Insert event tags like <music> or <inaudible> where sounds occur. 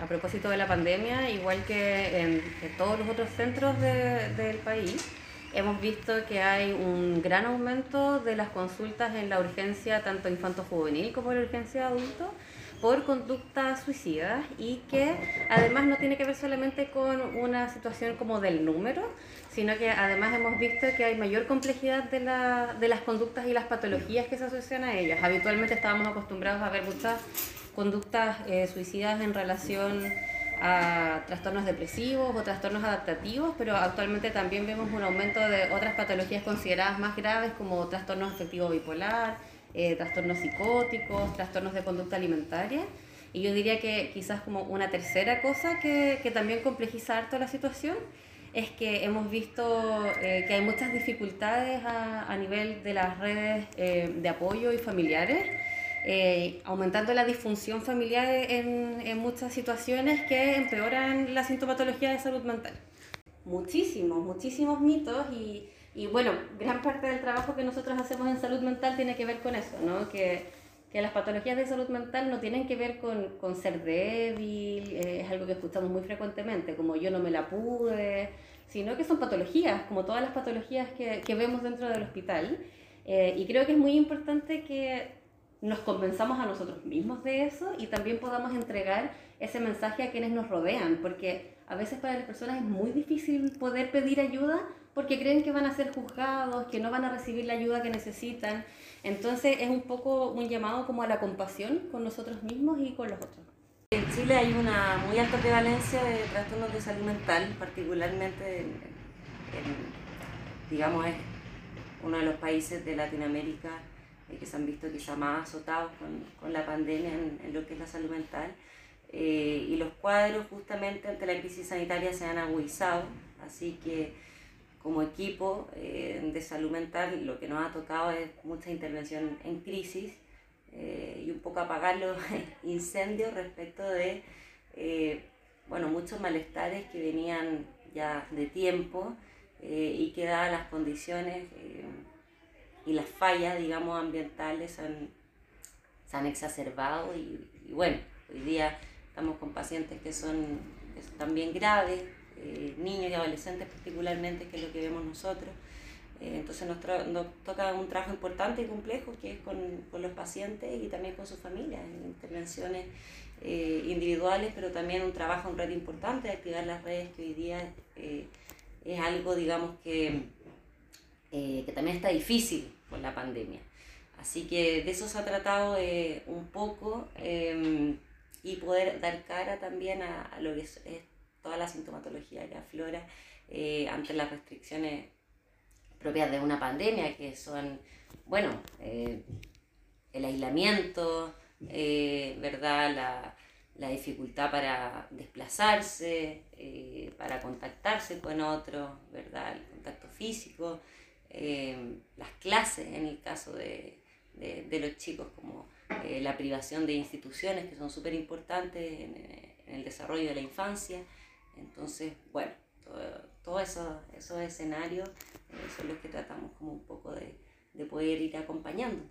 a propósito de la pandemia, igual que en, todos los otros centros del país, hemos visto que hay un gran aumento de las consultas en la urgencia tanto infanto-juvenil como en la urgencia adulto por conductas suicidas y que además no tiene que ver solamente con una situación como del número, sino que además hemos visto que hay mayor complejidad de, la, de las conductas y las patologías que se asocian a ellas. Habitualmente estábamos acostumbrados a ver muchas conductas eh, suicidas en relación a trastornos depresivos o trastornos adaptativos, pero actualmente también vemos un aumento de otras patologías consideradas más graves como trastornos afectivo bipolar, eh, trastornos psicóticos, trastornos de conducta alimentaria. Y yo diría que quizás como una tercera cosa que, también complejiza harto la situación es que hemos visto eh, que hay muchas dificultades a, a nivel de las redes eh, de apoyo y familiares, aumentando la disfunción familiar en, en muchas situaciones que empeoran la sintomatología de salud mental. Muchísimos, muchísimos mitos y y bueno, gran parte del trabajo que nosotros hacemos en salud mental tiene que ver con eso, ¿no? Que, que las patologías de salud mental no tienen que ver con, con ser débil, eh, es algo que escuchamos muy frecuentemente, como yo no me la pude, sino que son patologías, como todas las patologías que, que vemos dentro del hospital. Eh, y creo que es muy importante que nos convenzamos a nosotros mismos de eso y también podamos entregar ese mensaje a quienes nos rodean, porque a veces para las personas es muy difícil poder pedir ayuda porque creen que van a ser juzgados, que no van a recibir la ayuda que necesitan. Entonces es un poco un llamado como a la compasión con nosotros mismos y con los otros. En Chile hay una muy alta prevalencia de trastornos de salud mental, particularmente en, digamos, es uno de los países de Latinoamérica que se han visto quizá más azotados con, con la pandemia en, en, lo que es la salud mental. Eh, y los cuadros justamente ante la crisis sanitaria se han agudizado, así que como equipo eh, de salud mental lo que nos ha tocado es mucha intervención en crisis eh, y un poco apagar los <laughs> incendios respecto de eh, bueno, muchos malestares que venían ya de tiempo y que dadas las condiciones y las fallas digamos ambientales se han exacerbado y, bueno, hoy día estamos con pacientes que son, también graves eh, niños y adolescentes particularmente, que es lo que vemos nosotros. Eh, entonces nos, toca un trabajo importante y complejo que es con, con los pacientes y también con sus familias, intervenciones eh, individuales, pero también un trabajo en red importante de activar las redes que hoy día es algo, digamos, que, que también está difícil la pandemia. Así que de eso se ha tratado un poco y poder dar cara también a, a lo que es, es toda la sintomatología que aflora eh, ante las restricciones propias de una pandemia, que son, bueno, eh, el aislamiento, eh, ¿verdad? La, la, dificultad para desplazarse, para contactarse con otros, ¿verdad? El contacto físico, las clases en el caso de, de, los chicos, como la privación de instituciones que son súper importantes en, el desarrollo de la infancia. Entonces, bueno, todos eso, esos escenarios eh, son los que tratamos como un poco de, de poder ir acompañando.